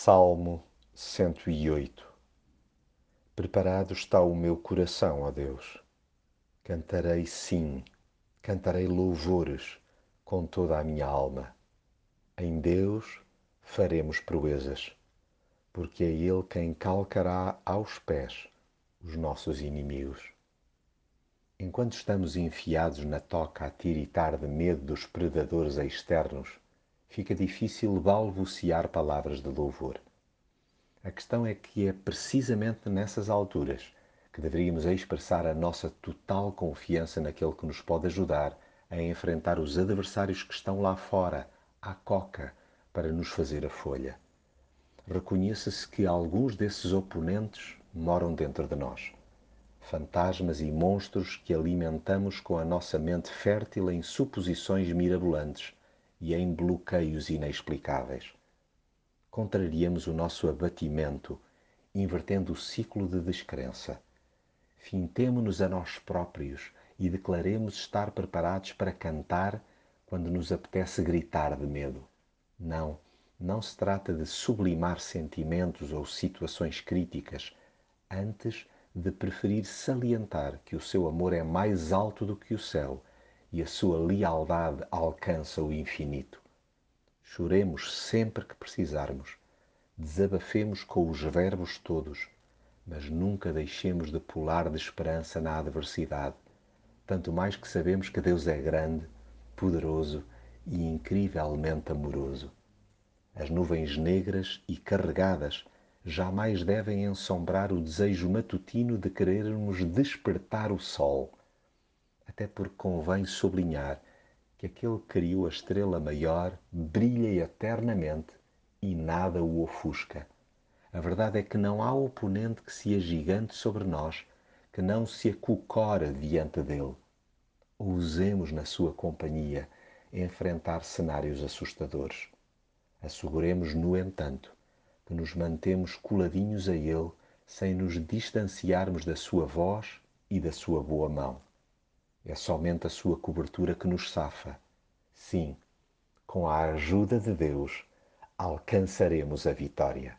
Salmo 108 Preparado está o meu coração, ó Deus. Cantarei sim, cantarei louvores com toda a minha alma. Em Deus faremos proezas, porque é Ele quem calcará aos pés os nossos inimigos. Enquanto estamos enfiados na toca a tiritar de medo dos predadores externos, fica difícil balbuciar palavras de louvor. A questão é que é precisamente nessas alturas que deveríamos expressar a nossa total confiança naquele que nos pode ajudar a enfrentar os adversários que estão lá fora, à coca, para nos fazer a folha. Reconheça-se que alguns desses oponentes moram dentro de nós. Fantasmas e monstros que alimentamos com a nossa mente fértil em suposições mirabolantes e em bloqueios inexplicáveis. Contrariamos o nosso abatimento, invertendo o ciclo de descrença. Fintemo-nos a nós próprios e declaremos estar preparados para cantar quando nos apetece gritar de medo. Não, não se trata de sublimar sentimentos ou situações críticas, antes de preferir salientar que o seu amor é mais alto do que o céu e a sua lealdade alcança o infinito. Choremos sempre que precisarmos, desabafemos com os verbos todos, mas nunca deixemos de pular de esperança na adversidade, tanto mais que sabemos que Deus é grande, poderoso e incrivelmente amoroso. As nuvens negras e carregadas jamais devem ensombrar o desejo matutino de querermos despertar o sol até porque convém sublinhar que aquele que criou a estrela maior brilha eternamente e nada o ofusca. A verdade é que não há oponente que se agigante sobre nós que não se acocore diante dele. Ousemos na sua companhia enfrentar cenários assustadores. Asseguremos, no entanto, que nos mantemos coladinhos a ele sem nos distanciarmos da sua voz e da sua boa mão. É somente a sua cobertura que nos safa. Sim, com a ajuda de Deus, alcançaremos a vitória.